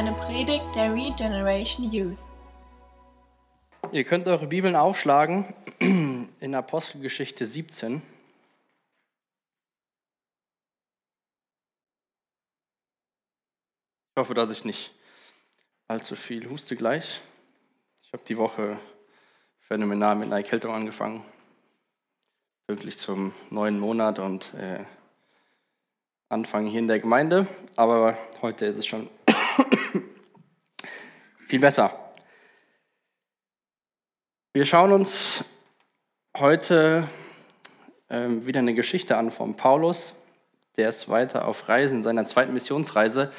eine Predigt der Regeneration Youth. Ihr könnt eure Bibeln aufschlagen in Apostelgeschichte 17. Ich hoffe, dass ich nicht allzu viel huste gleich. Ich habe die Woche phänomenal mit einer Erkältung angefangen. Wirklich zum neuen Monat und äh, Anfang hier in der Gemeinde. Aber heute ist es schon viel besser. Wir schauen uns heute ähm, wieder eine Geschichte an von Paulus. Der ist weiter auf Reisen, in seiner zweiten Missionsreise.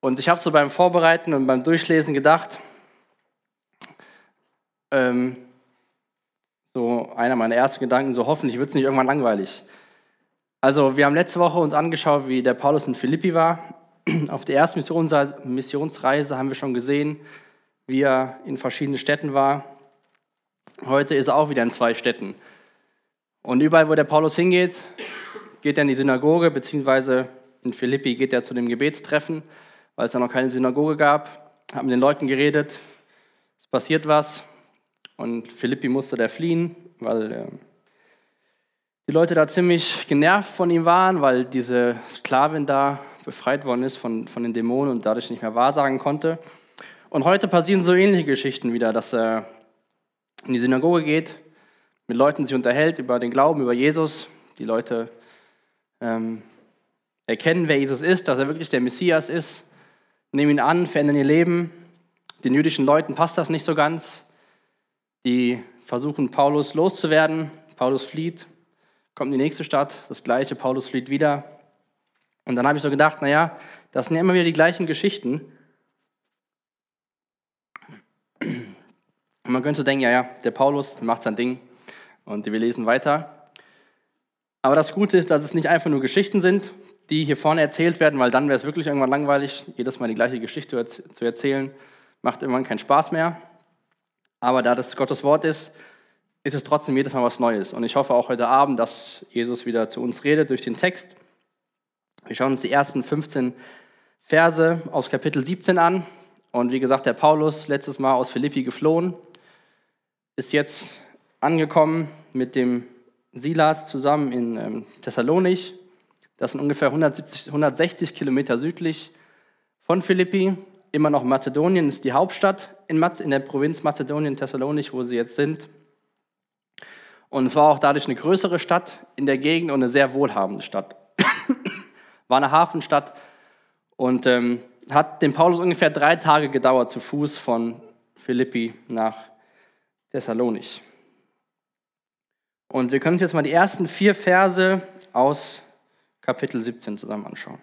Und ich habe so beim Vorbereiten und beim Durchlesen gedacht, ähm, so einer meiner ersten Gedanken, so hoffentlich wird es nicht irgendwann langweilig. Also wir haben letzte Woche uns angeschaut, wie der Paulus in Philippi war. Auf der ersten Missionsreise haben wir schon gesehen, wie er in verschiedenen Städten war. Heute ist er auch wieder in zwei Städten. Und überall, wo der Paulus hingeht, geht er in die Synagoge, beziehungsweise in Philippi geht er zu dem Gebetstreffen, weil es da noch keine Synagoge gab, hat mit den Leuten geredet, es passiert was und Philippi musste da fliehen, weil äh, die Leute da ziemlich genervt von ihm waren, weil diese Sklavin da befreit worden ist von, von den Dämonen und dadurch nicht mehr wahrsagen konnte. Und heute passieren so ähnliche Geschichten wieder, dass er in die Synagoge geht, mit Leuten sich unterhält über den Glauben, über Jesus. Die Leute ähm, erkennen, wer Jesus ist, dass er wirklich der Messias ist, nehmen ihn an, verändern ihr Leben. Den jüdischen Leuten passt das nicht so ganz. Die versuchen, Paulus loszuwerden. Paulus flieht, kommt in die nächste Stadt, das gleiche, Paulus flieht wieder. Und dann habe ich so gedacht, naja, das sind ja immer wieder die gleichen Geschichten. Und man könnte denken, ja, ja, der Paulus macht sein Ding und wir lesen weiter. Aber das Gute ist, dass es nicht einfach nur Geschichten sind, die hier vorne erzählt werden, weil dann wäre es wirklich irgendwann langweilig, jedes Mal die gleiche Geschichte zu erzählen, macht irgendwann keinen Spaß mehr. Aber da das Gottes Wort ist, ist es trotzdem jedes Mal was Neues. Und ich hoffe auch heute Abend, dass Jesus wieder zu uns redet durch den Text. Wir schauen uns die ersten 15 Verse aus Kapitel 17 an. Und wie gesagt, der Paulus, letztes Mal aus Philippi geflohen, ist jetzt angekommen mit dem Silas zusammen in ähm, Thessalonich. Das sind ungefähr 170, 160 Kilometer südlich von Philippi. Immer noch Mazedonien ist die Hauptstadt in, in der Provinz Mazedonien, Thessalonich, wo sie jetzt sind. Und es war auch dadurch eine größere Stadt in der Gegend und eine sehr wohlhabende Stadt. War eine Hafenstadt und ähm, hat dem Paulus ungefähr drei Tage gedauert zu Fuß von Philippi nach Thessalonich. Und wir können uns jetzt mal die ersten vier Verse aus Kapitel 17 zusammen anschauen.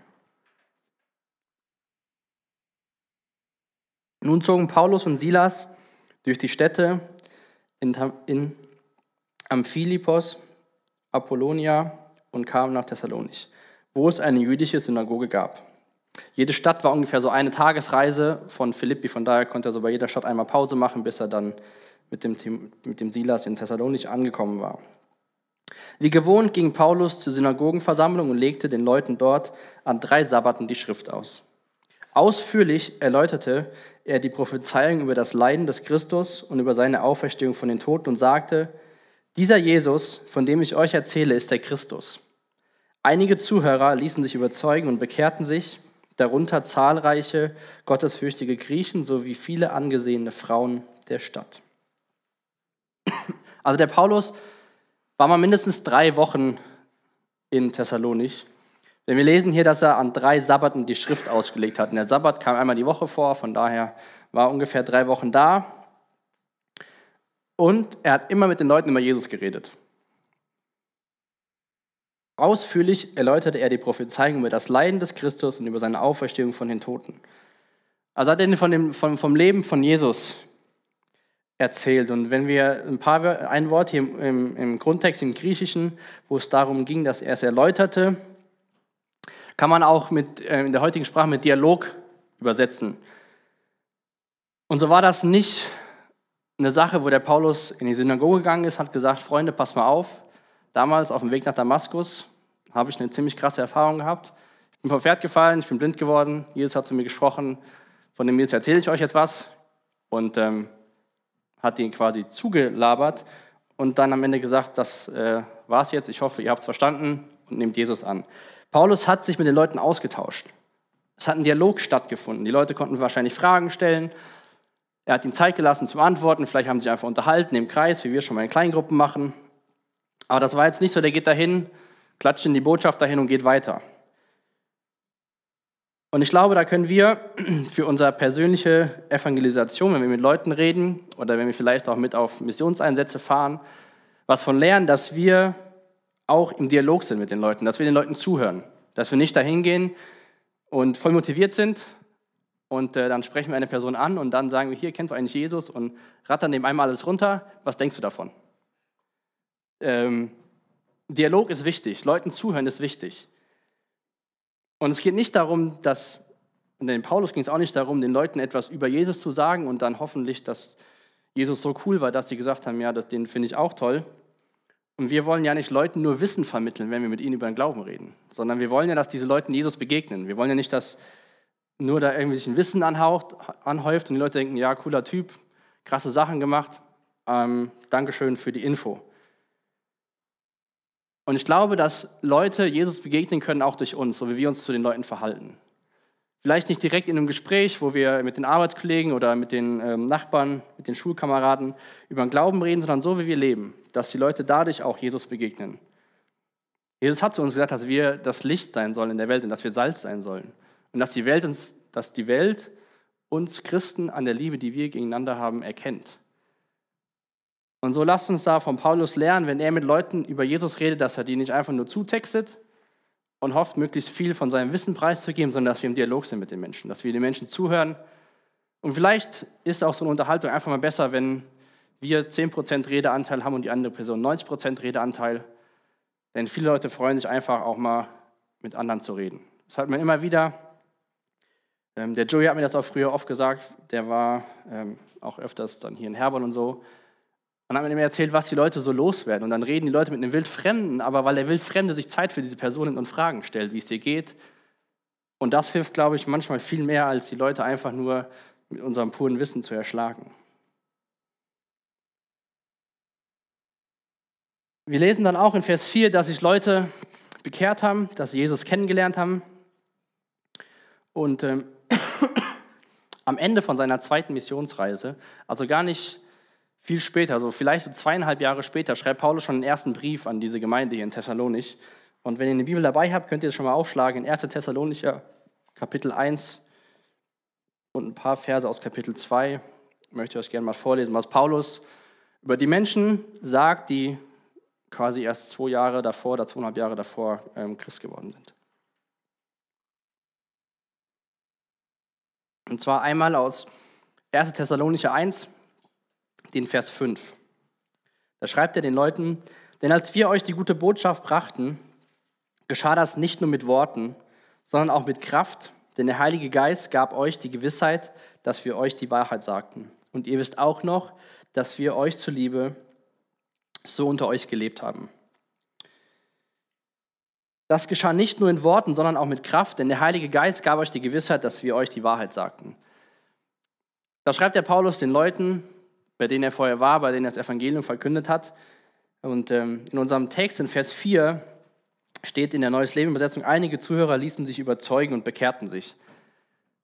Nun zogen Paulus und Silas durch die Städte in, in Amphilipos, Apollonia und kamen nach Thessalonich, wo es eine jüdische Synagoge gab. Jede Stadt war ungefähr so eine Tagesreise von Philippi, von daher konnte er so bei jeder Stadt einmal Pause machen, bis er dann mit dem, mit dem Silas in Thessalonich angekommen war. Wie gewohnt ging Paulus zur Synagogenversammlung und legte den Leuten dort an drei Sabbaten die Schrift aus. Ausführlich erläuterte er die Prophezeiung über das Leiden des Christus und über seine Auferstehung von den Toten und sagte, dieser Jesus, von dem ich euch erzähle, ist der Christus. Einige Zuhörer ließen sich überzeugen und bekehrten sich, darunter zahlreiche gottesfürchtige Griechen sowie viele angesehene Frauen der Stadt. Also der Paulus war mal mindestens drei Wochen in Thessalonich. Denn wir lesen hier, dass er an drei Sabbaten die Schrift ausgelegt hat. Und der Sabbat kam einmal die Woche vor, von daher war er ungefähr drei Wochen da. Und er hat immer mit den Leuten über Jesus geredet. Ausführlich erläuterte er die Prophezeiung über das Leiden des Christus und über seine Auferstehung von den Toten. Also hat er von dem, von, vom Leben von Jesus erzählt. Und wenn wir ein, paar, ein Wort hier im, im Grundtext im Griechischen, wo es darum ging, dass er es erläuterte, kann man auch mit, äh, in der heutigen Sprache mit Dialog übersetzen. Und so war das nicht eine Sache, wo der Paulus in die Synagoge gegangen ist, hat gesagt, Freunde, pass mal auf. Damals auf dem Weg nach Damaskus habe ich eine ziemlich krasse Erfahrung gehabt. Ich bin vom Pferd gefallen, ich bin blind geworden, Jesus hat zu mir gesprochen von dem jetzt erzähle ich euch jetzt was. Und ähm, hat ihn quasi zugelabert und dann am Ende gesagt, das äh, war's jetzt, ich hoffe, ihr habt es verstanden und nehmt Jesus an. Paulus hat sich mit den Leuten ausgetauscht. Es hat ein Dialog stattgefunden. Die Leute konnten wahrscheinlich Fragen stellen. Er hat ihnen Zeit gelassen zum Antworten. Vielleicht haben sie sich einfach unterhalten im Kreis, wie wir schon mal in Kleingruppen machen. Aber das war jetzt nicht so, der geht dahin, klatscht in die Botschaft dahin und geht weiter. Und ich glaube, da können wir für unsere persönliche Evangelisation, wenn wir mit Leuten reden oder wenn wir vielleicht auch mit auf Missionseinsätze fahren, was von lernen, dass wir auch im Dialog sind mit den Leuten, dass wir den Leuten zuhören, dass wir nicht dahin gehen und voll motiviert sind und äh, dann sprechen wir eine Person an und dann sagen wir, hier kennst du eigentlich Jesus und rattern dem einmal alles runter, was denkst du davon? Ähm, Dialog ist wichtig, Leuten zuhören ist wichtig. Und es geht nicht darum, dass, und den Paulus ging es auch nicht darum, den Leuten etwas über Jesus zu sagen und dann hoffentlich, dass Jesus so cool war, dass sie gesagt haben, ja, den finde ich auch toll. Und wir wollen ja nicht Leuten nur Wissen vermitteln, wenn wir mit ihnen über den Glauben reden, sondern wir wollen ja, dass diese Leute Jesus begegnen. Wir wollen ja nicht, dass nur da irgendwie sich ein Wissen anhaucht, anhäuft und die Leute denken, ja, cooler Typ, krasse Sachen gemacht, ähm, Dankeschön für die Info. Und ich glaube, dass Leute Jesus begegnen können auch durch uns, so wie wir uns zu den Leuten verhalten. Vielleicht nicht direkt in einem Gespräch, wo wir mit den Arbeitskollegen oder mit den ähm, Nachbarn, mit den Schulkameraden über den Glauben reden, sondern so wie wir leben, dass die Leute dadurch auch Jesus begegnen. Jesus hat zu uns gesagt, dass wir das Licht sein sollen in der Welt und dass wir Salz sein sollen. Und dass die Welt uns, dass die Welt uns Christen an der Liebe, die wir gegeneinander haben, erkennt. Und so lasst uns da von Paulus lernen, wenn er mit Leuten über Jesus redet, dass er die nicht einfach nur zutextet und hofft, möglichst viel von seinem Wissen preiszugeben, sondern dass wir im Dialog sind mit den Menschen, dass wir den Menschen zuhören. Und vielleicht ist auch so eine Unterhaltung einfach mal besser, wenn wir 10% Redeanteil haben und die andere Person 90% Redeanteil. Denn viele Leute freuen sich einfach auch mal mit anderen zu reden. Das hat man immer wieder. Ähm, der Joey hat mir das auch früher oft gesagt, der war ähm, auch öfters dann hier in Herborn und so. Und dann hat man ihm erzählt, was die Leute so loswerden. Und dann reden die Leute mit einem Wildfremden, aber weil der Wildfremde sich Zeit für diese Person nimmt und Fragen stellt, wie es dir geht. Und das hilft, glaube ich, manchmal viel mehr, als die Leute einfach nur mit unserem puren Wissen zu erschlagen. Wir lesen dann auch in Vers 4, dass sich Leute bekehrt haben, dass sie Jesus kennengelernt haben. Und ähm, am Ende von seiner zweiten Missionsreise, also gar nicht viel später, also vielleicht so zweieinhalb Jahre später, schreibt Paulus schon den ersten Brief an diese Gemeinde hier in Thessalonich. Und wenn ihr eine Bibel dabei habt, könnt ihr das schon mal aufschlagen in 1. Thessalonicher Kapitel 1 und ein paar Verse aus Kapitel 2. Ich möchte euch gerne mal vorlesen, was Paulus über die Menschen sagt, die quasi erst zwei Jahre davor oder zweieinhalb Jahre davor ähm, Christ geworden sind. Und zwar einmal aus 1. Thessalonicher 1, den Vers 5. Da schreibt er den Leuten, denn als wir euch die gute Botschaft brachten, geschah das nicht nur mit Worten, sondern auch mit Kraft, denn der Heilige Geist gab euch die Gewissheit, dass wir euch die Wahrheit sagten. Und ihr wisst auch noch, dass wir euch zuliebe so unter euch gelebt haben. Das geschah nicht nur in Worten, sondern auch mit Kraft, denn der Heilige Geist gab euch die Gewissheit, dass wir euch die Wahrheit sagten. Da schreibt der Paulus den Leuten, bei denen er vorher war, bei denen er das Evangelium verkündet hat. Und ähm, in unserem Text in Vers 4 steht in der Neues Leben Übersetzung, einige Zuhörer ließen sich überzeugen und bekehrten sich.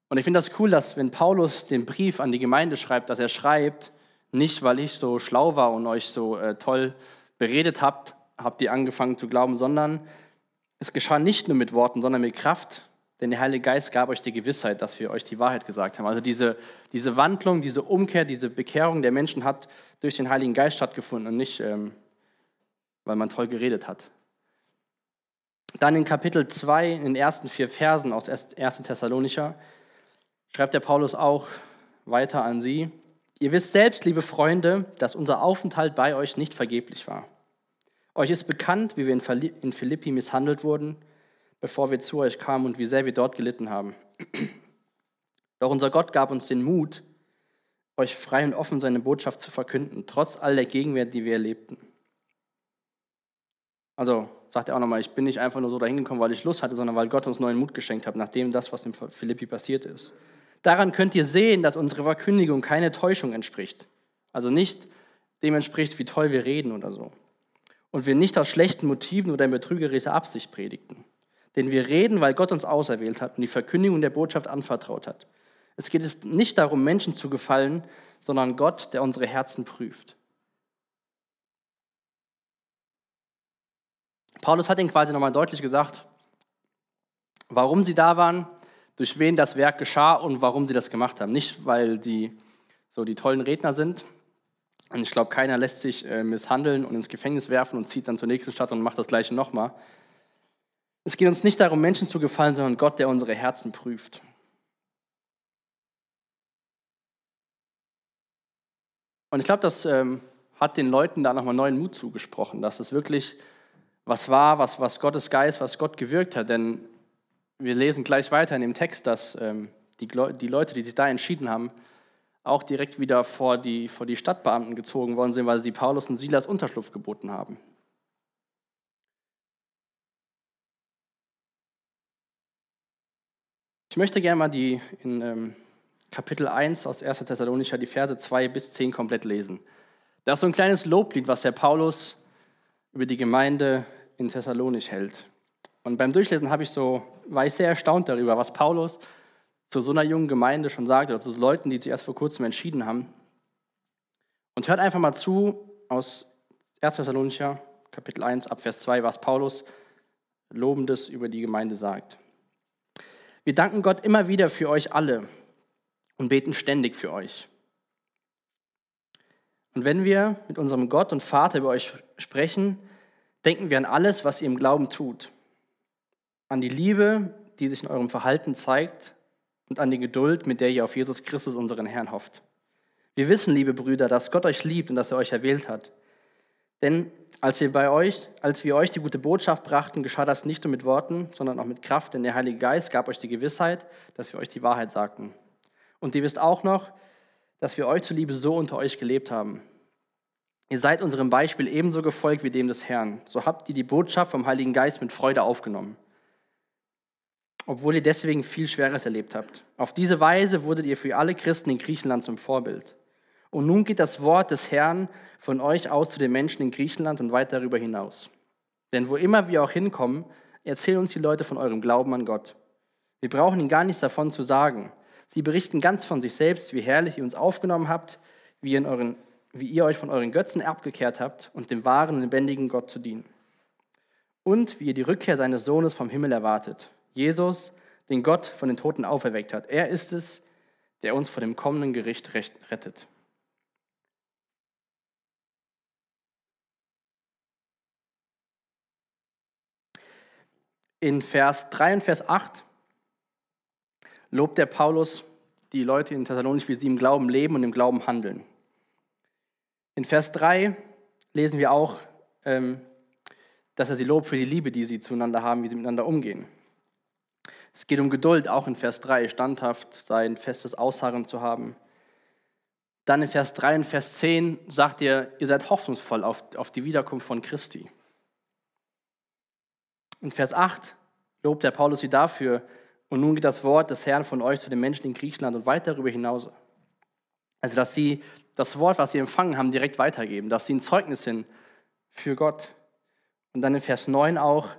Und ich finde das cool, dass wenn Paulus den Brief an die Gemeinde schreibt, dass er schreibt, nicht weil ich so schlau war und euch so äh, toll beredet habt, habt ihr angefangen zu glauben, sondern es geschah nicht nur mit Worten, sondern mit Kraft denn der Heilige Geist gab euch die Gewissheit, dass wir euch die Wahrheit gesagt haben. Also diese, diese Wandlung, diese Umkehr, diese Bekehrung der Menschen hat durch den Heiligen Geist stattgefunden und nicht, ähm, weil man toll geredet hat. Dann in Kapitel 2, in den ersten vier Versen aus 1. Thessalonicher, schreibt der Paulus auch weiter an sie. Ihr wisst selbst, liebe Freunde, dass unser Aufenthalt bei euch nicht vergeblich war. Euch ist bekannt, wie wir in Philippi misshandelt wurden bevor wir zu euch kamen und wie sehr wir dort gelitten haben. Doch unser Gott gab uns den Mut, euch frei und offen seine Botschaft zu verkünden, trotz all der Gegenwehr, die wir erlebten. Also sagt er auch nochmal, ich bin nicht einfach nur so dahin gekommen, weil ich Lust hatte, sondern weil Gott uns neuen Mut geschenkt hat, nachdem das, was in Philippi passiert ist. Daran könnt ihr sehen, dass unsere Verkündigung keine Täuschung entspricht. Also nicht dem entspricht, wie toll wir reden oder so. Und wir nicht aus schlechten Motiven oder in betrügerischer Absicht predigten. Denn wir reden, weil Gott uns auserwählt hat und die Verkündigung der Botschaft anvertraut hat. Es geht nicht darum, Menschen zu gefallen, sondern Gott, der unsere Herzen prüft. Paulus hat ihnen quasi nochmal deutlich gesagt, warum sie da waren, durch wen das Werk geschah und warum sie das gemacht haben. Nicht, weil die so die tollen Redner sind. Und ich glaube, keiner lässt sich äh, misshandeln und ins Gefängnis werfen und zieht dann zur nächsten Stadt und macht das Gleiche nochmal. Es geht uns nicht darum, Menschen zu gefallen, sondern Gott, der unsere Herzen prüft. Und ich glaube, das ähm, hat den Leuten da nochmal neuen Mut zugesprochen, dass es wirklich was war, was, was Gottes Geist, was Gott gewirkt hat. Denn wir lesen gleich weiter in dem Text, dass ähm, die, die Leute, die sich da entschieden haben, auch direkt wieder vor die, vor die Stadtbeamten gezogen worden sind, weil sie Paulus und Silas Unterschlupf geboten haben. Ich möchte gerne mal die in ähm, Kapitel 1 aus 1. Thessalonicher, die Verse 2 bis 10 komplett lesen. Da ist so ein kleines Loblied, was der Paulus über die Gemeinde in Thessalonich hält. Und beim Durchlesen habe ich so, war ich sehr erstaunt darüber, was Paulus zu so einer jungen Gemeinde schon sagt oder zu Leuten, die sich erst vor kurzem entschieden haben. Und hört einfach mal zu aus 1. Thessalonicher, Kapitel 1, Abvers 2, was Paulus Lobendes über die Gemeinde sagt. Wir danken Gott immer wieder für euch alle und beten ständig für euch. Und wenn wir mit unserem Gott und Vater über euch sprechen, denken wir an alles, was ihr im Glauben tut. An die Liebe, die sich in eurem Verhalten zeigt und an die Geduld, mit der ihr auf Jesus Christus, unseren Herrn, hofft. Wir wissen, liebe Brüder, dass Gott euch liebt und dass er euch erwählt hat. Denn als wir bei euch, als wir euch die gute Botschaft brachten, geschah das nicht nur mit Worten, sondern auch mit Kraft, denn der Heilige Geist gab euch die Gewissheit, dass wir euch die Wahrheit sagten. Und ihr wisst auch noch, dass wir euch zuliebe so unter euch gelebt haben. Ihr seid unserem Beispiel ebenso gefolgt wie dem des Herrn. So habt ihr die Botschaft vom Heiligen Geist mit Freude aufgenommen, obwohl ihr deswegen viel Schweres erlebt habt. Auf diese Weise wurdet ihr für alle Christen in Griechenland zum Vorbild. Und nun geht das Wort des Herrn von euch aus zu den Menschen in Griechenland und weit darüber hinaus. Denn wo immer wir auch hinkommen, erzählen uns die Leute von eurem Glauben an Gott. Wir brauchen ihnen gar nichts davon zu sagen. Sie berichten ganz von sich selbst, wie herrlich ihr uns aufgenommen habt, wie ihr, euren, wie ihr euch von euren Götzen abgekehrt habt und dem wahren lebendigen Gott zu dienen. Und wie ihr die Rückkehr seines Sohnes vom Himmel erwartet. Jesus, den Gott von den Toten auferweckt hat. Er ist es, der uns vor dem kommenden Gericht rettet. In Vers 3 und Vers 8 lobt der Paulus die Leute in Thessalonich, wie sie im Glauben leben und im Glauben handeln. In Vers 3 lesen wir auch, ähm, dass er sie lobt für die Liebe, die sie zueinander haben, wie sie miteinander umgehen. Es geht um Geduld, auch in Vers 3, standhaft sein, festes Ausharren zu haben. Dann in Vers 3 und Vers 10 sagt er, ihr seid hoffnungsvoll auf, auf die Wiederkunft von Christi. In Vers 8 lobt der Paulus sie dafür, und nun geht das Wort des Herrn von euch zu den Menschen in Griechenland und weit darüber hinaus. Also, dass sie das Wort, was sie empfangen haben, direkt weitergeben, dass sie ein Zeugnis sind für Gott. Und dann in Vers 9 auch,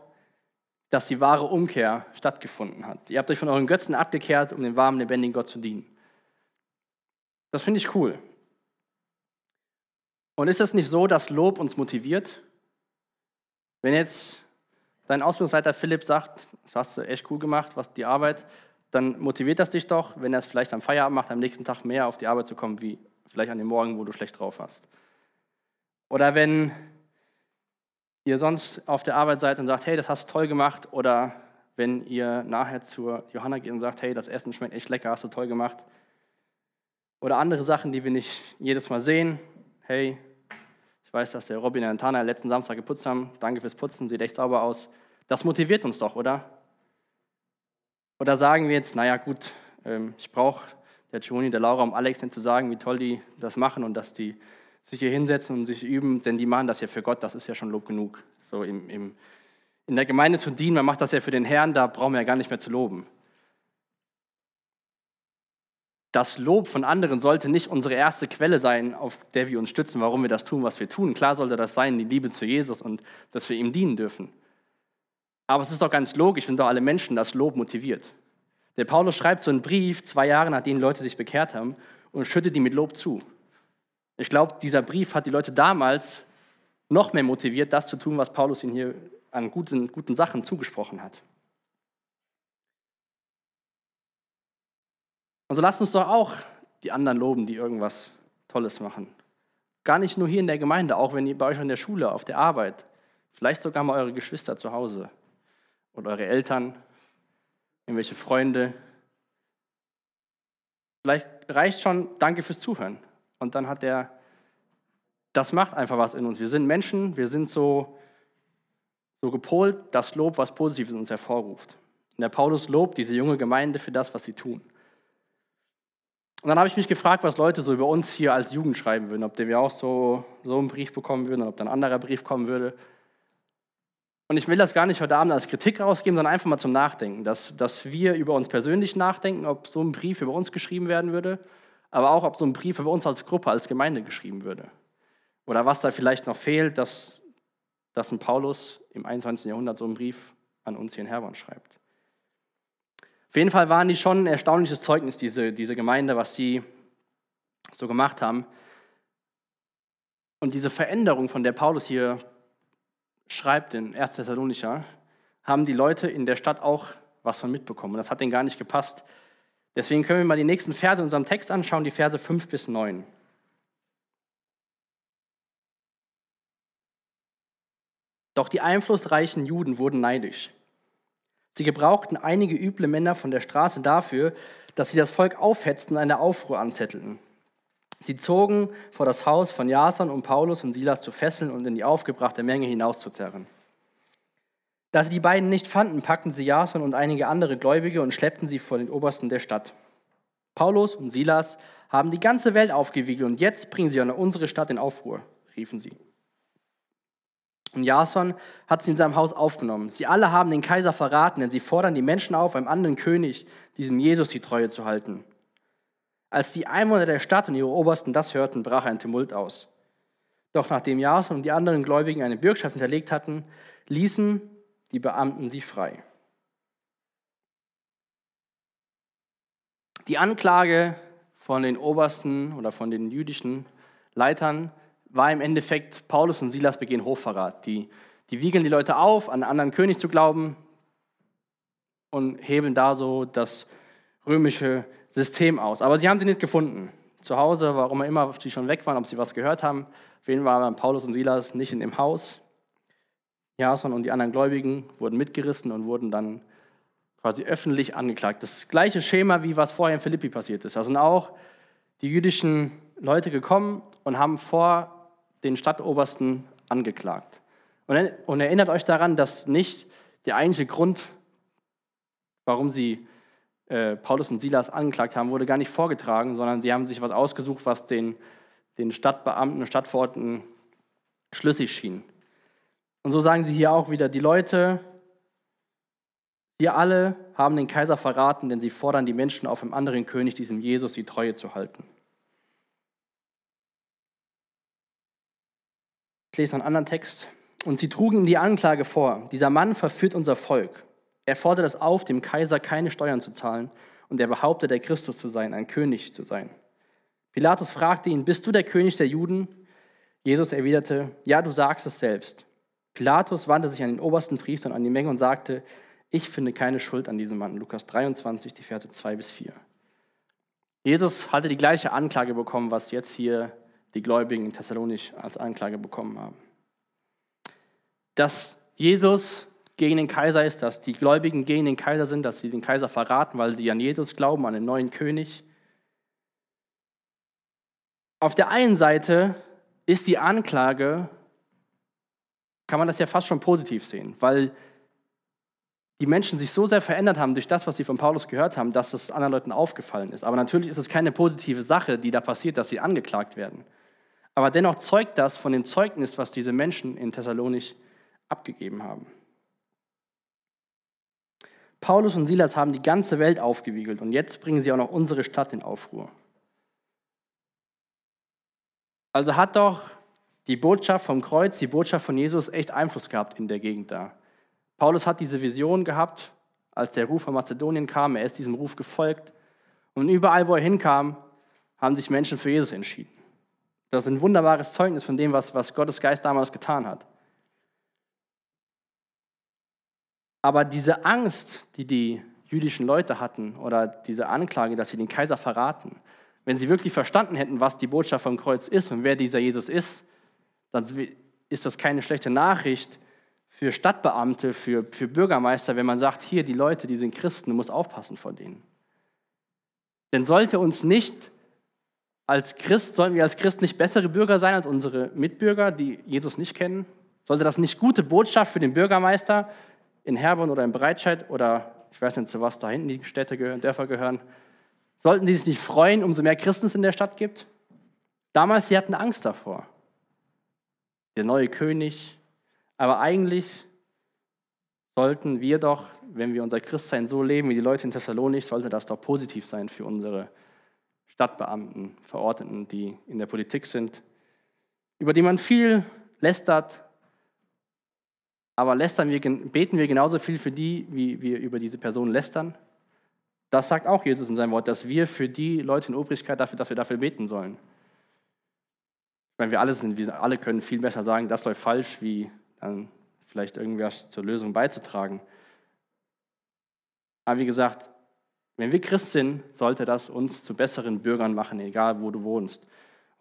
dass die wahre Umkehr stattgefunden hat. Ihr habt euch von euren Götzen abgekehrt, um dem warmen, lebendigen Gott zu dienen. Das finde ich cool. Und ist es nicht so, dass Lob uns motiviert? Wenn jetzt dein Ausbildungsleiter Philipp sagt, das hast du echt cool gemacht, was die Arbeit, dann motiviert das dich doch, wenn er es vielleicht am Feierabend macht, am nächsten Tag mehr auf die Arbeit zu kommen, wie vielleicht an dem Morgen, wo du schlecht drauf hast. Oder wenn ihr sonst auf der Arbeit seid und sagt, hey, das hast du toll gemacht, oder wenn ihr nachher zur Johanna geht und sagt, hey, das Essen schmeckt echt lecker, hast du toll gemacht. Oder andere Sachen, die wir nicht jedes Mal sehen. Hey, ich weiß, dass der Robin und Tana letzten Samstag geputzt haben. Danke fürs Putzen, sieht echt sauber aus. Das motiviert uns doch, oder? Oder sagen wir jetzt, naja gut, ähm, ich brauche der Giovanni, der Laura, um Alex nicht zu sagen, wie toll die das machen und dass die sich hier hinsetzen und sich üben, denn die machen das ja für Gott, das ist ja schon Lob genug. So im, im, in der Gemeinde zu dienen, man macht das ja für den Herrn, da brauchen wir ja gar nicht mehr zu loben. Das Lob von anderen sollte nicht unsere erste Quelle sein, auf der wir uns stützen, warum wir das tun, was wir tun. Klar sollte das sein, die Liebe zu Jesus und dass wir ihm dienen dürfen. Aber es ist doch ganz logisch, wenn doch alle Menschen das Lob motiviert. Der Paulus schreibt so einen Brief, zwei Jahre nachdem Leute sich bekehrt haben, und schüttet die mit Lob zu. Ich glaube, dieser Brief hat die Leute damals noch mehr motiviert, das zu tun, was Paulus ihnen hier an guten, guten Sachen zugesprochen hat. Und so lasst uns doch auch die anderen loben, die irgendwas Tolles machen. Gar nicht nur hier in der Gemeinde, auch wenn ihr bei euch in der Schule, auf der Arbeit, vielleicht sogar mal eure Geschwister zu Hause oder eure Eltern, irgendwelche Freunde. Vielleicht reicht schon Danke fürs Zuhören. Und dann hat der, das macht einfach was in uns. Wir sind Menschen, wir sind so, so gepolt, das Lob, was Positives in uns hervorruft. Und der Paulus lobt diese junge Gemeinde für das, was sie tun. Und dann habe ich mich gefragt, was Leute so über uns hier als Jugend schreiben würden, ob wir auch so, so einen Brief bekommen würden oder ob dann ein anderer Brief kommen würde. Und ich will das gar nicht heute Abend als Kritik rausgeben, sondern einfach mal zum Nachdenken, dass, dass wir über uns persönlich nachdenken, ob so ein Brief über uns geschrieben werden würde, aber auch ob so ein Brief über uns als Gruppe, als Gemeinde geschrieben würde. Oder was da vielleicht noch fehlt, dass, dass ein Paulus im 21. Jahrhundert so einen Brief an uns hier in Herborn schreibt. Auf jeden Fall waren die schon ein erstaunliches Zeugnis, diese, diese Gemeinde, was sie so gemacht haben. Und diese Veränderung, von der Paulus hier schreibt in 1. Thessalonicher, haben die Leute in der Stadt auch was von mitbekommen. Und das hat denen gar nicht gepasst. Deswegen können wir mal die nächsten Verse in unserem Text anschauen, die Verse 5 bis 9. Doch die einflussreichen Juden wurden neidisch. Sie gebrauchten einige üble Männer von der Straße dafür, dass sie das Volk aufhetzten und eine Aufruhr anzettelten. Sie zogen vor das Haus von Jason, um Paulus und Silas zu fesseln und in die aufgebrachte Menge hinauszuzerren. Da sie die beiden nicht fanden, packten sie Jason und einige andere Gläubige und schleppten sie vor den Obersten der Stadt. Paulus und Silas haben die ganze Welt aufgewiegelt und jetzt bringen sie an unsere Stadt in Aufruhr, riefen sie. Und Jason hat sie in seinem Haus aufgenommen. Sie alle haben den Kaiser verraten, denn sie fordern die Menschen auf, einem anderen König, diesem Jesus, die Treue zu halten. Als die Einwohner der Stadt und ihre Obersten das hörten, brach ein Tumult aus. Doch nachdem Jason und die anderen Gläubigen eine Bürgschaft hinterlegt hatten, ließen die Beamten sie frei. Die Anklage von den Obersten oder von den jüdischen Leitern war im Endeffekt, Paulus und Silas begehen Hochverrat. Die, die wiegeln die Leute auf, an einen anderen König zu glauben und hebeln da so das römische System aus. Aber sie haben sie nicht gefunden. Zu Hause, warum immer sie schon weg waren, ob sie was gehört haben. Auf jeden Fall waren Paulus und Silas nicht in dem Haus. Jason und die anderen Gläubigen wurden mitgerissen und wurden dann quasi öffentlich angeklagt. Das gleiche Schema, wie was vorher in Philippi passiert ist. Da sind auch die jüdischen Leute gekommen und haben vor den Stadtobersten angeklagt. Und, erinnert euch daran, dass nicht der einzige Grund, warum sie äh, Paulus und Silas angeklagt haben, wurde gar nicht vorgetragen, sondern sie haben sich was ausgesucht, was den, den Stadtbeamten und Stadtverordneten schlüssig schien. Und so sagen sie hier auch wieder, die Leute, wir alle haben den Kaiser verraten, denn sie fordern die Menschen auf, einem anderen König, diesem Jesus, die Treue zu halten. Ich lese noch einen anderen Text. Und sie trugen ihm die Anklage vor. Dieser Mann verführt unser Volk. Er fordert es auf, dem Kaiser keine Steuern zu zahlen. Und er behauptet, der Christus zu sein, ein König zu sein. Pilatus fragte ihn, bist du der König der Juden? Jesus erwiderte, ja, du sagst es selbst. Pilatus wandte sich an den obersten Priester und an die Menge und sagte, ich finde keine Schuld an diesem Mann. Lukas 23, die Verse 2 bis 4. Jesus hatte die gleiche Anklage bekommen, was jetzt hier die Gläubigen in Thessalonich als Anklage bekommen haben. Dass Jesus gegen den Kaiser ist, dass die Gläubigen gegen den Kaiser sind, dass sie den Kaiser verraten, weil sie an Jesus glauben, an den neuen König. Auf der einen Seite ist die Anklage, kann man das ja fast schon positiv sehen, weil die Menschen sich so sehr verändert haben durch das, was sie von Paulus gehört haben, dass es anderen Leuten aufgefallen ist. Aber natürlich ist es keine positive Sache, die da passiert, dass sie angeklagt werden. Aber dennoch zeugt das von dem Zeugnis, was diese Menschen in Thessalonich abgegeben haben. Paulus und Silas haben die ganze Welt aufgewiegelt und jetzt bringen sie auch noch unsere Stadt in Aufruhr. Also hat doch die Botschaft vom Kreuz, die Botschaft von Jesus echt Einfluss gehabt in der Gegend da. Paulus hat diese Vision gehabt, als der Ruf von Mazedonien kam. Er ist diesem Ruf gefolgt. Und überall, wo er hinkam, haben sich Menschen für Jesus entschieden. Das ist ein wunderbares Zeugnis von dem, was, was Gottes Geist damals getan hat. Aber diese Angst, die die jüdischen Leute hatten, oder diese Anklage, dass sie den Kaiser verraten, wenn sie wirklich verstanden hätten, was die Botschaft vom Kreuz ist und wer dieser Jesus ist, dann ist das keine schlechte Nachricht für Stadtbeamte, für, für Bürgermeister, wenn man sagt, hier, die Leute, die sind Christen, du musst aufpassen vor denen. Denn sollte uns nicht als Christ, sollten wir als Christ nicht bessere Bürger sein als unsere Mitbürger, die Jesus nicht kennen? Sollte das nicht gute Botschaft für den Bürgermeister in Herborn oder in Breitscheid oder ich weiß nicht, zu was da hinten die Städte gehören, Dörfer gehören, sollten die sich nicht freuen, umso mehr Christen es in der Stadt gibt? Damals, sie hatten Angst davor. Der neue König. Aber eigentlich sollten wir doch, wenn wir unser Christsein so leben wie die Leute in Thessalonik, sollte das doch positiv sein für unsere Stadtbeamten, Verordneten, die in der Politik sind, über die man viel lästert, aber lästern wir, beten wir genauso viel für die, wie wir über diese Person lästern? Das sagt auch Jesus in seinem Wort, dass wir für die Leute in Obrigkeit dafür, dass wir dafür beten sollen. Meine, wir alle, sind, wir alle können viel besser sagen, das läuft falsch, wie dann vielleicht irgendwas zur Lösung beizutragen. Aber wie gesagt, wenn wir Christ sind, sollte das uns zu besseren Bürgern machen, egal wo du wohnst.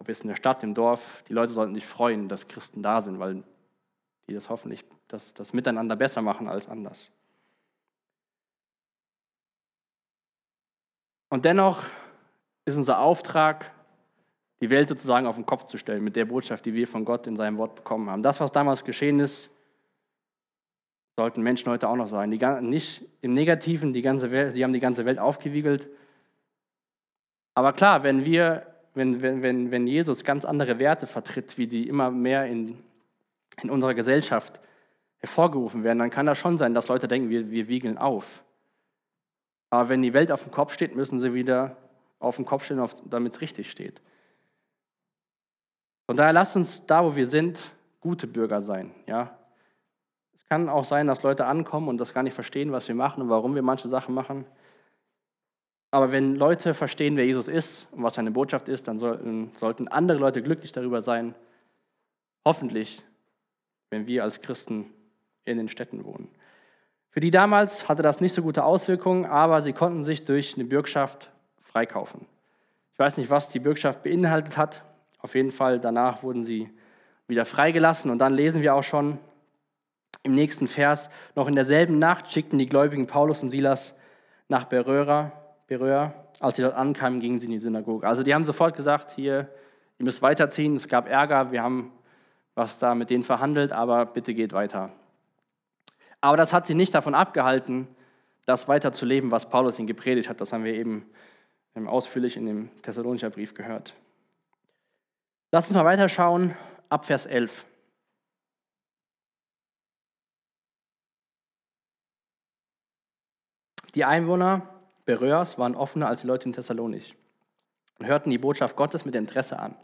Ob jetzt in der Stadt, im Dorf, die Leute sollten sich freuen, dass Christen da sind, weil die das hoffentlich das, das miteinander besser machen als anders. Und dennoch ist unser Auftrag, die Welt sozusagen auf den Kopf zu stellen mit der Botschaft, die wir von Gott in seinem Wort bekommen haben. Das, was damals geschehen ist, sollten Menschen heute auch noch sagen. Die, nicht im Negativen, die ganze Welt, sie haben die ganze Welt aufgewiegelt. Aber klar, wenn wir, wenn, wenn, wenn Jesus ganz andere Werte vertritt, wie die immer mehr in in unserer Gesellschaft hervorgerufen werden, dann kann das schon sein, dass Leute denken, wir, wir wiegeln auf. Aber wenn die Welt auf dem Kopf steht, müssen sie wieder auf dem Kopf stehen, damit es richtig steht. Von daher lasst uns da, wo wir sind, gute Bürger sein. Ja? Kann auch sein, dass Leute ankommen und das gar nicht verstehen, was wir machen und warum wir manche Sachen machen. Aber wenn Leute verstehen, wer Jesus ist und was seine Botschaft ist, dann sollten, sollten andere Leute glücklich darüber sein. Hoffentlich wenn wir als Christen in den Städten wohnen. Für die damals hatte das nicht so gute Auswirkungen, aber sie konnten sich durch eine Bürgschaft freikaufen. Ich weiß nicht, was die Bürgschaft beinhaltet hat. Auf jeden Fall danach wurden sie wieder freigelassen und dann lesen wir auch schon im nächsten Vers, noch in derselben Nacht schickten die Gläubigen Paulus und Silas nach Beröa, Beröa. Als sie dort ankamen, gingen sie in die Synagoge. Also die haben sofort gesagt, hier, ihr müsst weiterziehen, es gab Ärger, wir haben was da mit denen verhandelt, aber bitte geht weiter. Aber das hat sie nicht davon abgehalten, das weiterzuleben, was Paulus ihnen gepredigt hat. Das haben wir eben ausführlich in dem Thessalonischer Brief gehört. Lass uns mal weiterschauen, ab Vers 11. Die Einwohner Beröas waren offener als die Leute in Thessalonich und hörten die Botschaft Gottes mit Interesse an.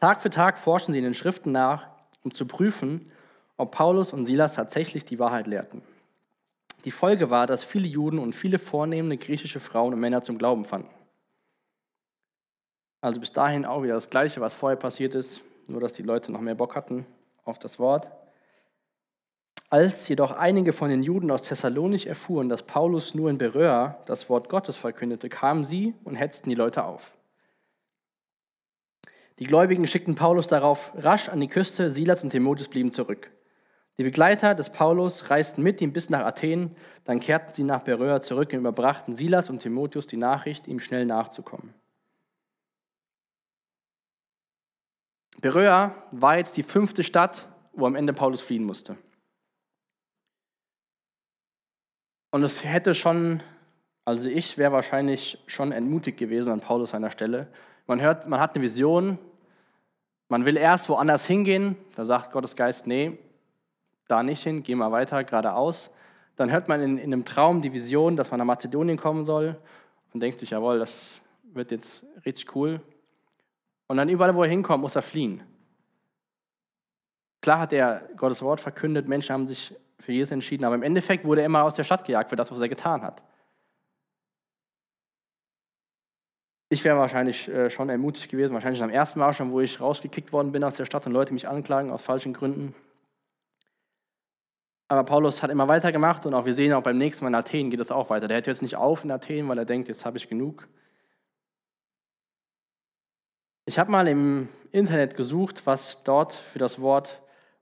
Tag für Tag forschen sie in den Schriften nach, um zu prüfen, ob Paulus und Silas tatsächlich die Wahrheit lehrten. Die Folge war, dass viele Juden und viele vornehmende griechische Frauen und Männer zum Glauben fanden. Also bis dahin auch wieder das Gleiche, was vorher passiert ist, nur dass die Leute noch mehr Bock hatten auf das Wort. Als jedoch einige von den Juden aus Thessalonich erfuhren, dass Paulus nur in Beröa das Wort Gottes verkündete, kamen sie und hetzten die Leute auf. Die Gläubigen schickten Paulus darauf rasch an die Küste, Silas und Timotheus blieben zurück. Die Begleiter des Paulus reisten mit ihm bis nach Athen, dann kehrten sie nach Beröa zurück und überbrachten Silas und Timotheus die Nachricht, ihm schnell nachzukommen. Beröa war jetzt die fünfte Stadt, wo am Ende Paulus fliehen musste. Und es hätte schon, also ich wäre wahrscheinlich schon entmutigt gewesen an Paulus seiner Stelle. Man hört, man hat eine Vision, man will erst woanders hingehen, da sagt Gottes Geist, nee, da nicht hin, geh mal weiter, geradeaus. dann hört man in, in einem Traum die Vision, dass man nach Mazedonien kommen soll und denkt sich, jawohl, das wird jetzt richtig cool. Und dann überall, wo er hinkommt, muss er fliehen. Klar hat er Gottes Wort verkündet, Menschen haben sich für Jesus entschieden, aber im Endeffekt wurde er immer aus der Stadt gejagt für das, was er getan hat. Ich wäre wahrscheinlich äh, schon ermutigt gewesen, wahrscheinlich am ersten Mal schon, wo ich rausgekickt worden bin aus der Stadt und Leute mich anklagen aus falschen Gründen. Aber Paulus hat immer weitergemacht und auch wir sehen auch beim nächsten Mal in Athen geht es auch weiter. Der hört jetzt nicht auf in Athen, weil er denkt, jetzt habe ich genug. Ich habe mal im Internet gesucht, was dort für das Wort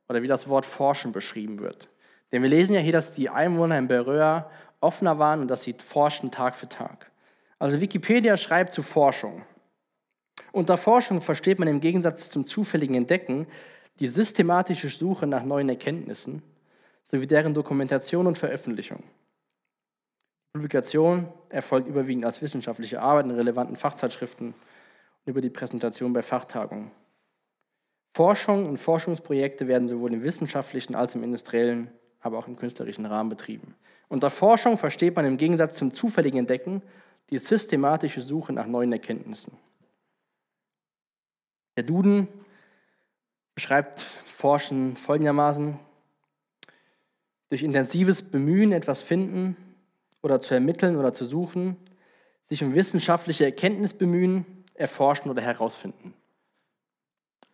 oder wie das Wort forschen beschrieben wird. Denn wir lesen ja hier, dass die Einwohner in Beröa offener waren und dass sie forschten Tag für Tag. Also Wikipedia schreibt zu Forschung. Unter Forschung versteht man im Gegensatz zum zufälligen Entdecken die systematische Suche nach neuen Erkenntnissen sowie deren Dokumentation und Veröffentlichung. Publikation erfolgt überwiegend als wissenschaftliche Arbeit in relevanten Fachzeitschriften und über die Präsentation bei Fachtagungen. Forschung und Forschungsprojekte werden sowohl im wissenschaftlichen als im industriellen, aber auch im künstlerischen Rahmen betrieben. Unter Forschung versteht man im Gegensatz zum zufälligen Entdecken die systematische Suche nach neuen Erkenntnissen. Der Duden beschreibt Forschen folgendermaßen, durch intensives Bemühen, etwas finden oder zu ermitteln oder zu suchen, sich um wissenschaftliche Erkenntnis bemühen, erforschen oder herausfinden.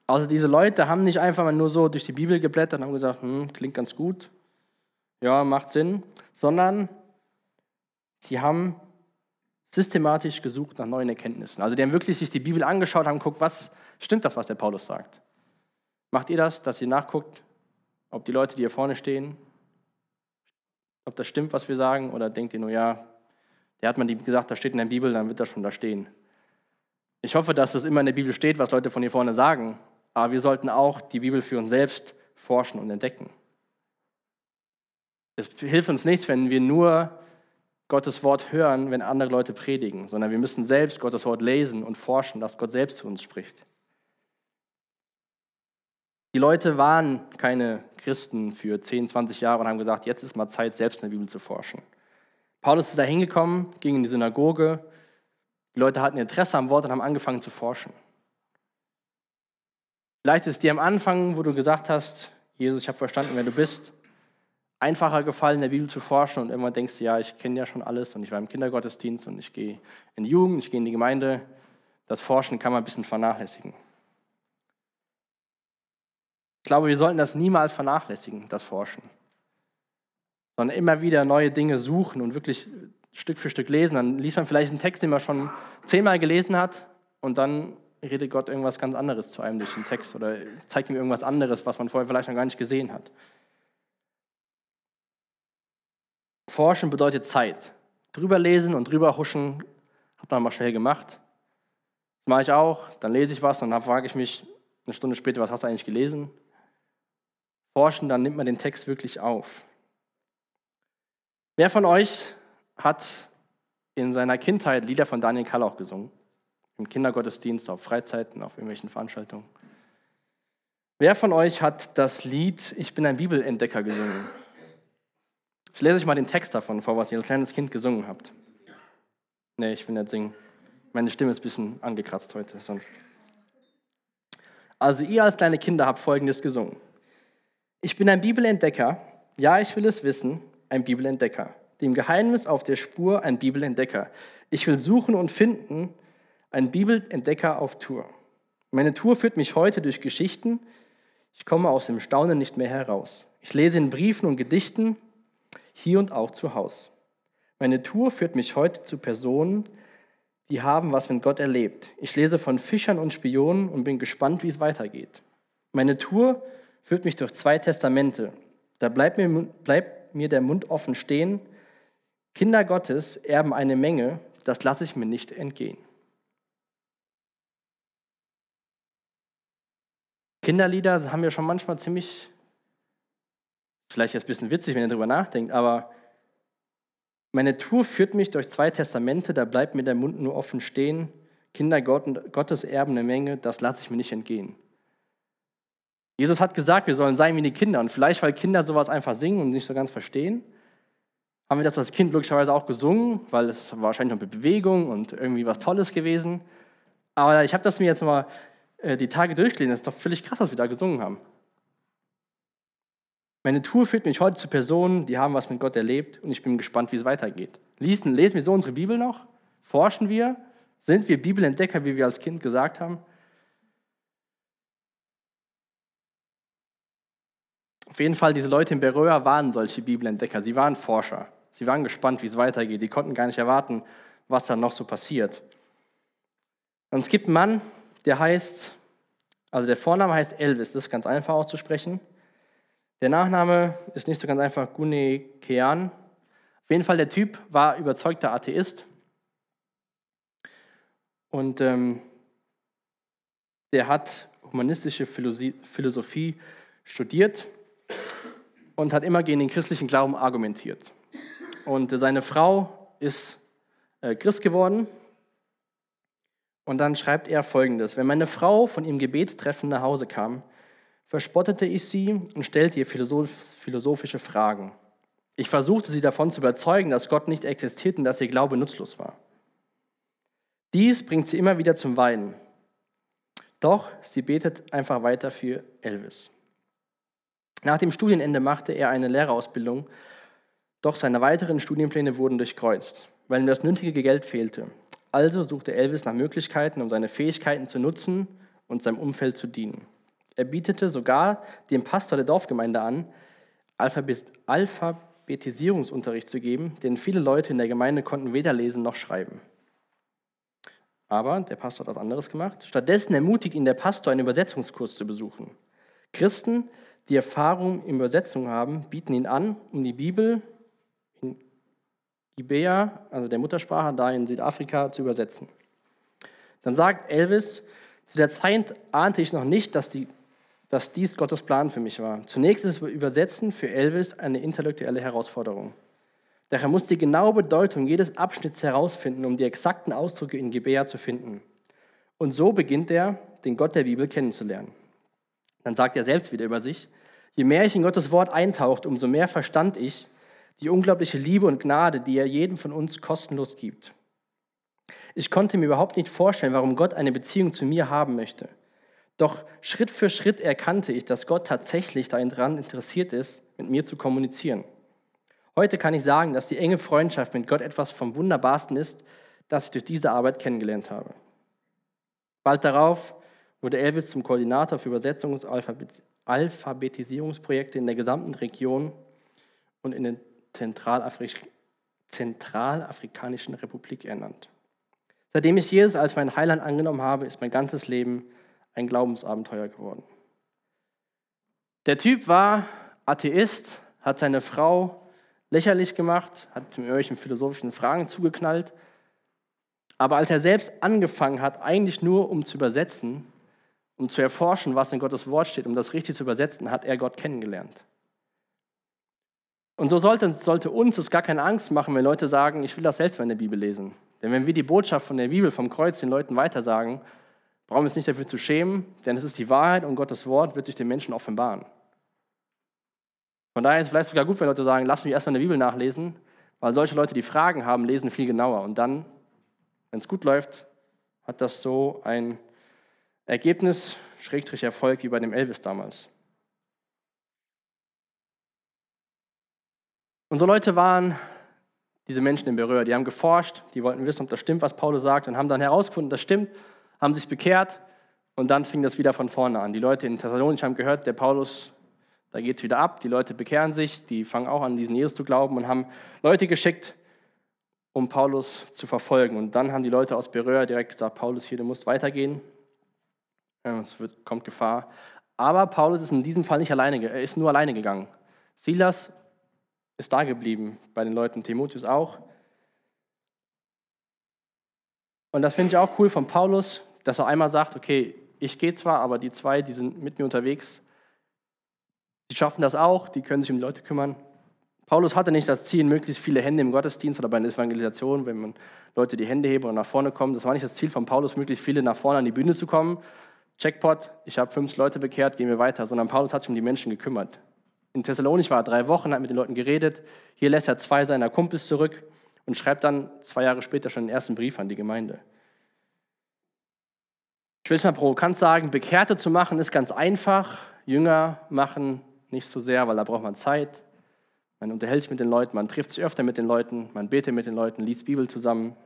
Also diese Leute haben nicht einfach mal nur so durch die Bibel geblättert und haben gesagt, hm, klingt ganz gut, ja, macht Sinn, sondern sie haben systematisch gesucht nach neuen Erkenntnissen. Also die haben wirklich sich die Bibel angeschaut, haben geguckt, was stimmt das, was der Paulus sagt. Macht ihr das, dass ihr nachguckt, ob die Leute, die hier vorne stehen, ob das stimmt, was wir sagen, oder denkt ihr nur, ja, der hat man gesagt, das steht in der Bibel, dann wird das schon da stehen. Ich hoffe, dass es immer in der Bibel steht, was Leute von hier vorne sagen, aber wir sollten auch die Bibel für uns selbst forschen und entdecken. Es hilft uns nichts, wenn wir nur Gottes Wort hören, wenn andere Leute predigen, sondern wir müssen selbst Gottes Wort lesen und forschen, dass Gott selbst zu uns spricht. Die Leute waren keine Christen für 10, 20 Jahre und haben gesagt, jetzt ist mal Zeit, selbst in der Bibel zu forschen. Paulus ist da hingekommen, ging in die Synagoge. Die Leute hatten Interesse am Wort und haben angefangen zu forschen. Vielleicht ist dir am Anfang, wo du gesagt hast, Jesus, ich habe verstanden, wer du bist, einfacher gefallen, in der Bibel zu forschen und immer denkst du, ja, ich kenne ja schon alles und ich war im Kindergottesdienst und ich gehe in die Jugend, ich gehe in die Gemeinde. Das Forschen kann man ein bisschen vernachlässigen. Ich glaube, wir sollten das niemals vernachlässigen, das Forschen, sondern immer wieder neue Dinge suchen und wirklich Stück für Stück lesen. Dann liest man vielleicht einen Text, den man schon zehnmal gelesen hat und dann redet Gott irgendwas ganz anderes zu einem durch den Text oder zeigt ihm irgendwas anderes, was man vorher vielleicht noch gar nicht gesehen hat. Forschen bedeutet Zeit. Drüber lesen und drüber huschen, hat man mal schnell gemacht. Das mache ich auch. Dann lese ich was und dann frage ich mich eine Stunde später, was hast du eigentlich gelesen? Forschen, dann nimmt man den Text wirklich auf. Wer von euch hat in seiner Kindheit Lieder von Daniel Kallauch gesungen? Im Kindergottesdienst, auf Freizeiten, auf irgendwelchen Veranstaltungen. Wer von euch hat das Lied Ich bin ein Bibelentdecker gesungen? Ich lese euch mal den Text davon vor, was ihr als kleines Kind gesungen habt. Nee, ich will nicht singen. Meine Stimme ist ein bisschen angekratzt heute sonst. Also ihr als kleine Kinder habt Folgendes gesungen. Ich bin ein Bibelentdecker. Ja, ich will es wissen. Ein Bibelentdecker. Dem Geheimnis auf der Spur ein Bibelentdecker. Ich will suchen und finden. Ein Bibelentdecker auf Tour. Meine Tour führt mich heute durch Geschichten. Ich komme aus dem Staunen nicht mehr heraus. Ich lese in Briefen und Gedichten hier und auch zu Hause. Meine Tour führt mich heute zu Personen, die haben was mit Gott erlebt. Ich lese von Fischern und Spionen und bin gespannt, wie es weitergeht. Meine Tour führt mich durch zwei Testamente. Da bleibt mir, bleibt mir der Mund offen stehen. Kinder Gottes erben eine Menge, das lasse ich mir nicht entgehen. Kinderlieder haben ja schon manchmal ziemlich Vielleicht jetzt ein bisschen witzig, wenn ihr darüber nachdenkt, aber meine Tour führt mich durch zwei Testamente, da bleibt mir der Mund nur offen stehen. Kinder Gottes erben eine Menge, das lasse ich mir nicht entgehen. Jesus hat gesagt, wir sollen sein wie die Kinder. Und vielleicht, weil Kinder sowas einfach singen und nicht so ganz verstehen, haben wir das als Kind logischerweise auch gesungen, weil es war wahrscheinlich noch eine Bewegung und irgendwie was Tolles gewesen. Aber ich habe das mir jetzt mal äh, die Tage durchgelesen. Das ist doch völlig krass, was wir da gesungen haben. Meine Tour führt mich heute zu Personen, die haben was mit Gott erlebt und ich bin gespannt, wie es weitergeht. Lesen, lesen wir so unsere Bibel noch? Forschen wir? Sind wir Bibelentdecker, wie wir als Kind gesagt haben? Auf jeden Fall, diese Leute in Beröa waren solche Bibelentdecker. Sie waren Forscher. Sie waren gespannt, wie es weitergeht. Die konnten gar nicht erwarten, was dann noch so passiert. Und es gibt einen Mann, der heißt, also der Vorname heißt Elvis, das ist ganz einfach auszusprechen. Der Nachname ist nicht so ganz einfach, Gune Kean. Auf jeden Fall, der Typ war überzeugter Atheist. Und ähm, der hat humanistische Philosophie studiert und hat immer gegen den christlichen Glauben argumentiert. Und seine Frau ist äh, Christ geworden. Und dann schreibt er folgendes: Wenn meine Frau von ihrem Gebetstreffen nach Hause kam, verspottete ich sie und stellte ihr philosophische Fragen. Ich versuchte sie davon zu überzeugen, dass Gott nicht existiert und dass ihr Glaube nutzlos war. Dies bringt sie immer wieder zum Weinen. Doch sie betet einfach weiter für Elvis. Nach dem Studienende machte er eine Lehrerausbildung, doch seine weiteren Studienpläne wurden durchkreuzt, weil ihm das nötige Geld fehlte. Also suchte Elvis nach Möglichkeiten, um seine Fähigkeiten zu nutzen und seinem Umfeld zu dienen. Er bietete sogar dem Pastor der Dorfgemeinde an, Alphabetisierungsunterricht zu geben, denn viele Leute in der Gemeinde konnten weder lesen noch schreiben. Aber der Pastor hat was anderes gemacht. Stattdessen ermutigt ihn der Pastor, einen Übersetzungskurs zu besuchen. Christen die Erfahrung in Übersetzung haben, bieten ihn an, um die Bibel in Gibea, also der Muttersprache, da in Südafrika, zu übersetzen. Dann sagt Elvis, zu der Zeit ahnte ich noch nicht, dass, die, dass dies Gottes Plan für mich war. Zunächst ist Übersetzen für Elvis eine intellektuelle Herausforderung. Daher muss die genaue Bedeutung jedes Abschnitts herausfinden, um die exakten Ausdrücke in Gibea zu finden. Und so beginnt er, den Gott der Bibel kennenzulernen. Dann sagt er selbst wieder über sich, je mehr ich in Gottes Wort eintaucht, umso mehr verstand ich die unglaubliche Liebe und Gnade, die er jedem von uns kostenlos gibt. Ich konnte mir überhaupt nicht vorstellen, warum Gott eine Beziehung zu mir haben möchte. Doch Schritt für Schritt erkannte ich, dass Gott tatsächlich daran interessiert ist, mit mir zu kommunizieren. Heute kann ich sagen, dass die enge Freundschaft mit Gott etwas vom Wunderbarsten ist, das ich durch diese Arbeit kennengelernt habe. Bald darauf wurde Elvis zum Koordinator für Übersetzungs- und Alphabetisierungsprojekte in der gesamten Region und in der Zentralafrik Zentralafrikanischen Republik ernannt. Seitdem ich Jesus als mein Heiland angenommen habe, ist mein ganzes Leben ein Glaubensabenteuer geworden. Der Typ war Atheist, hat seine Frau lächerlich gemacht, hat mit irgendwelchen philosophischen Fragen zugeknallt. Aber als er selbst angefangen hat, eigentlich nur um zu übersetzen, um zu erforschen, was in Gottes Wort steht, um das richtig zu übersetzen, hat er Gott kennengelernt. Und so sollte, sollte uns es gar keine Angst machen, wenn Leute sagen, ich will das selbst in der Bibel lesen. Denn wenn wir die Botschaft von der Bibel, vom Kreuz den Leuten weitersagen, brauchen uns nicht dafür zu schämen, denn es ist die Wahrheit und Gottes Wort wird sich den Menschen offenbaren. Von daher ist es vielleicht sogar gut, wenn Leute sagen, lass mich erstmal in der Bibel nachlesen, weil solche Leute, die Fragen haben, lesen viel genauer. Und dann, wenn es gut läuft, hat das so ein Ergebnis, Schrägstrich Erfolg wie bei dem Elvis damals. So Leute waren diese Menschen in Berührer, die haben geforscht, die wollten wissen, ob das stimmt, was Paulus sagt, und haben dann herausgefunden, das stimmt, haben sich bekehrt und dann fing das wieder von vorne an. Die Leute in Thessalonich haben gehört, der Paulus, da geht es wieder ab, die Leute bekehren sich, die fangen auch an, diesen Jesus zu glauben und haben Leute geschickt, um Paulus zu verfolgen. Und dann haben die Leute aus Berührer direkt gesagt, Paulus, hier, du musst weitergehen, es wird, kommt Gefahr. Aber Paulus ist in diesem Fall nicht alleine, er ist nur alleine gegangen. Silas ist da geblieben, bei den Leuten, Timotheus auch. Und das finde ich auch cool von Paulus, dass er einmal sagt, okay, ich gehe zwar, aber die zwei, die sind mit mir unterwegs, die schaffen das auch, die können sich um die Leute kümmern. Paulus hatte nicht das Ziel, möglichst viele Hände im Gottesdienst oder bei einer Evangelisation, wenn man Leute die Hände heben und nach vorne kommen. Das war nicht das Ziel von Paulus, möglichst viele nach vorne an die Bühne zu kommen. Checkpot, ich habe 50 Leute bekehrt, gehen wir weiter. Sondern Paulus hat sich um die Menschen gekümmert. In Thessalonich war er drei Wochen, hat mit den Leuten geredet. Hier lässt er zwei seiner Kumpels zurück und schreibt dann zwei Jahre später schon den ersten Brief an die Gemeinde. Ich will es mal provokant sagen, Bekehrte zu machen ist ganz einfach, Jünger machen nicht so sehr, weil da braucht man Zeit. Man unterhält sich mit den Leuten, man trifft sich öfter mit den Leuten, man betet mit den Leuten, liest Bibel zusammen.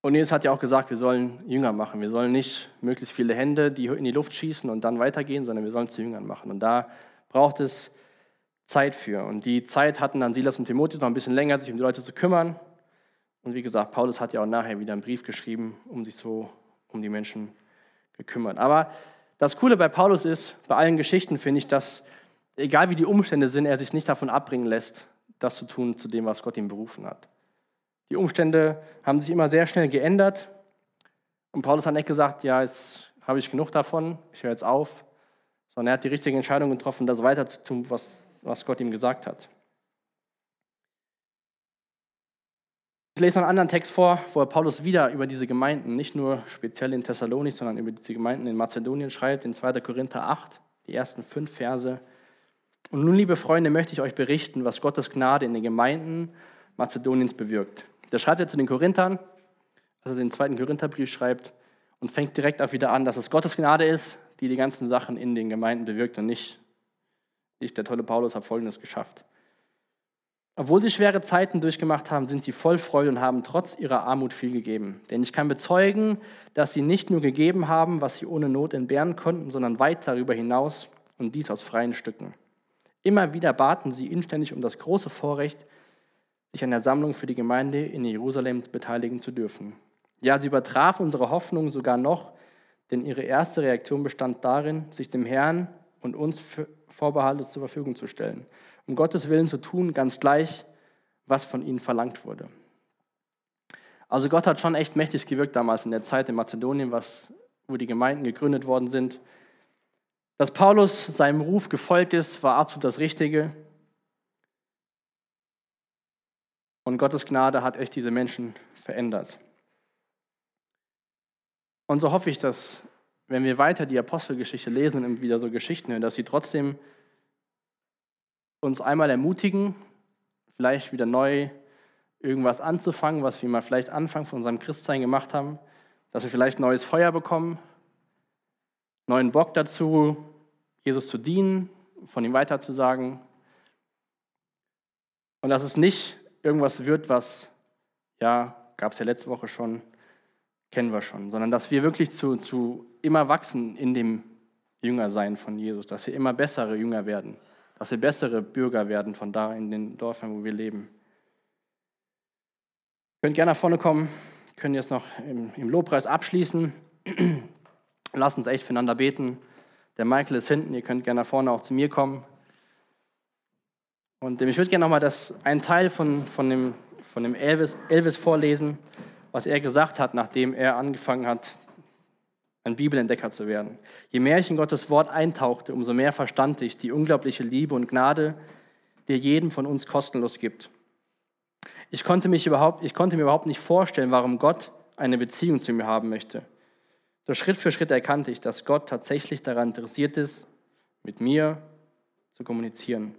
Und Jesus hat ja auch gesagt, wir sollen Jünger machen. Wir sollen nicht möglichst viele Hände, die in die Luft schießen und dann weitergehen, sondern wir sollen zu Jüngern machen. Und da braucht es Zeit für. Und die Zeit hatten dann Silas und Timotheus noch ein bisschen länger, sich um die Leute zu kümmern. Und wie gesagt, Paulus hat ja auch nachher wieder einen Brief geschrieben, um sich so um die Menschen gekümmert. Aber das Coole bei Paulus ist, bei allen Geschichten finde ich, dass egal wie die Umstände sind, er sich nicht davon abbringen lässt, das zu tun, zu dem, was Gott ihm berufen hat. Die Umstände haben sich immer sehr schnell geändert. Und Paulus hat nicht gesagt, ja, jetzt habe ich genug davon, ich höre jetzt auf, sondern er hat die richtige Entscheidung getroffen, das weiter zu tun, was, was Gott ihm gesagt hat. Ich lese noch einen anderen Text vor, wo Paulus wieder über diese Gemeinden, nicht nur speziell in Thessalonik, sondern über diese Gemeinden in Mazedonien schreibt, in 2. Korinther 8, die ersten fünf Verse. Und nun, liebe Freunde, möchte ich euch berichten, was Gottes Gnade in den Gemeinden Mazedoniens bewirkt. Da schreibt er zu den Korinthern, also den zweiten Korintherbrief schreibt, und fängt direkt auch wieder an, dass es Gottes Gnade ist, die die ganzen Sachen in den Gemeinden bewirkt und nicht ich, der tolle Paulus, habe Folgendes geschafft. Obwohl sie schwere Zeiten durchgemacht haben, sind sie voll Freude und haben trotz ihrer Armut viel gegeben. Denn ich kann bezeugen, dass sie nicht nur gegeben haben, was sie ohne Not entbehren konnten, sondern weit darüber hinaus und dies aus freien Stücken. Immer wieder baten sie inständig um das große Vorrecht, sich an der Sammlung für die Gemeinde in Jerusalem beteiligen zu dürfen. Ja, sie übertraf unsere Hoffnung sogar noch, denn ihre erste Reaktion bestand darin, sich dem Herrn und uns vorbehaltlos zur Verfügung zu stellen, um Gottes Willen zu tun, ganz gleich, was von ihnen verlangt wurde. Also Gott hat schon echt mächtig gewirkt damals in der Zeit in Mazedonien, was, wo die Gemeinden gegründet worden sind. Dass Paulus seinem Ruf gefolgt ist, war absolut das Richtige. Und Gottes Gnade hat echt diese Menschen verändert. Und so hoffe ich, dass, wenn wir weiter die Apostelgeschichte lesen und wieder so Geschichten hören, dass sie trotzdem uns einmal ermutigen, vielleicht wieder neu irgendwas anzufangen, was wir mal vielleicht Anfang von unserem Christsein gemacht haben, dass wir vielleicht neues Feuer bekommen, neuen Bock dazu, Jesus zu dienen, von ihm weiterzusagen. Und dass es nicht irgendwas wird, was, ja, gab es ja letzte Woche schon, kennen wir schon, sondern dass wir wirklich zu, zu immer wachsen in dem Jüngersein von Jesus, dass wir immer bessere Jünger werden, dass wir bessere Bürger werden von da in den Dörfern, wo wir leben. Ihr könnt gerne nach vorne kommen, können jetzt noch im, im Lobpreis abschließen. Lasst uns echt füreinander beten. Der Michael ist hinten, ihr könnt gerne nach vorne auch zu mir kommen. Und ich würde gerne nochmal einen Teil von, von dem, von dem Elvis, Elvis vorlesen, was er gesagt hat, nachdem er angefangen hat, ein Bibelentdecker zu werden. Je mehr ich in Gottes Wort eintauchte, umso mehr verstand ich die unglaubliche Liebe und Gnade, die er jedem von uns kostenlos gibt. Ich konnte, mich überhaupt, ich konnte mir überhaupt nicht vorstellen, warum Gott eine Beziehung zu mir haben möchte. Doch Schritt für Schritt erkannte ich, dass Gott tatsächlich daran interessiert ist, mit mir zu kommunizieren.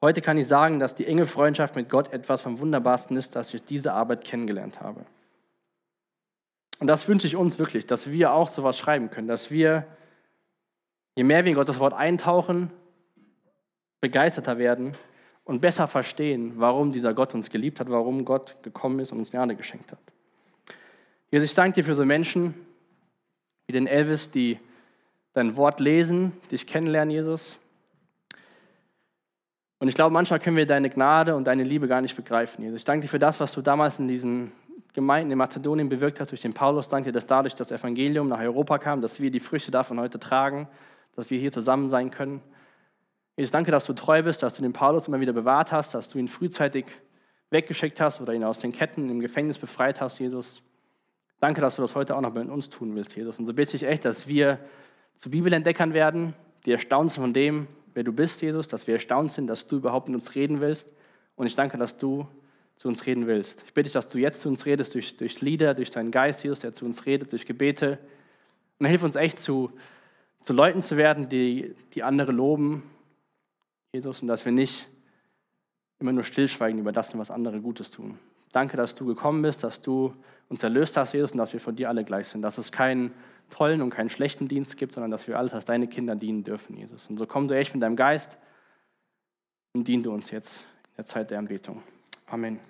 Heute kann ich sagen, dass die enge Freundschaft mit Gott etwas vom Wunderbarsten ist, das ich diese Arbeit kennengelernt habe. Und das wünsche ich uns wirklich, dass wir auch sowas schreiben können, dass wir, je mehr wir in Gottes Wort eintauchen, begeisterter werden und besser verstehen, warum dieser Gott uns geliebt hat, warum Gott gekommen ist und uns Gnade geschenkt hat. Jesus, ich danke dir für so Menschen wie den Elvis, die dein Wort lesen, dich kennenlernen, Jesus, und ich glaube, manchmal können wir deine Gnade und deine Liebe gar nicht begreifen, Jesus. Ich danke dir für das, was du damals in diesen Gemeinden in Mazedonien bewirkt hast durch den Paulus. Danke dass dadurch das Evangelium nach Europa kam, dass wir die Früchte davon heute tragen, dass wir hier zusammen sein können. Jesus, danke, dass du treu bist, dass du den Paulus immer wieder bewahrt hast, dass du ihn frühzeitig weggeschickt hast oder ihn aus den Ketten im Gefängnis befreit hast, Jesus. Danke, dass du das heute auch noch bei uns tun willst, Jesus. Und so bitte ich echt, dass wir zu Bibelentdeckern werden, die erstaunt sind von dem, wer du bist, Jesus, dass wir erstaunt sind, dass du überhaupt mit uns reden willst. Und ich danke, dass du zu uns reden willst. Ich bitte dich, dass du jetzt zu uns redest durch, durch Lieder, durch deinen Geist, Jesus, der zu uns redet, durch Gebete. Und hilf uns echt zu, zu Leuten zu werden, die, die andere loben, Jesus, und dass wir nicht immer nur stillschweigen über das, was andere Gutes tun. Danke, dass du gekommen bist, dass du uns erlöst hast, Jesus, und dass wir von dir alle gleich sind. Dass es keinen tollen und keinen schlechten Dienst gibt, sondern dass wir alles als deine Kinder dienen dürfen, Jesus. Und so komm du echt mit deinem Geist und dien du uns jetzt in der Zeit der Anbetung. Amen.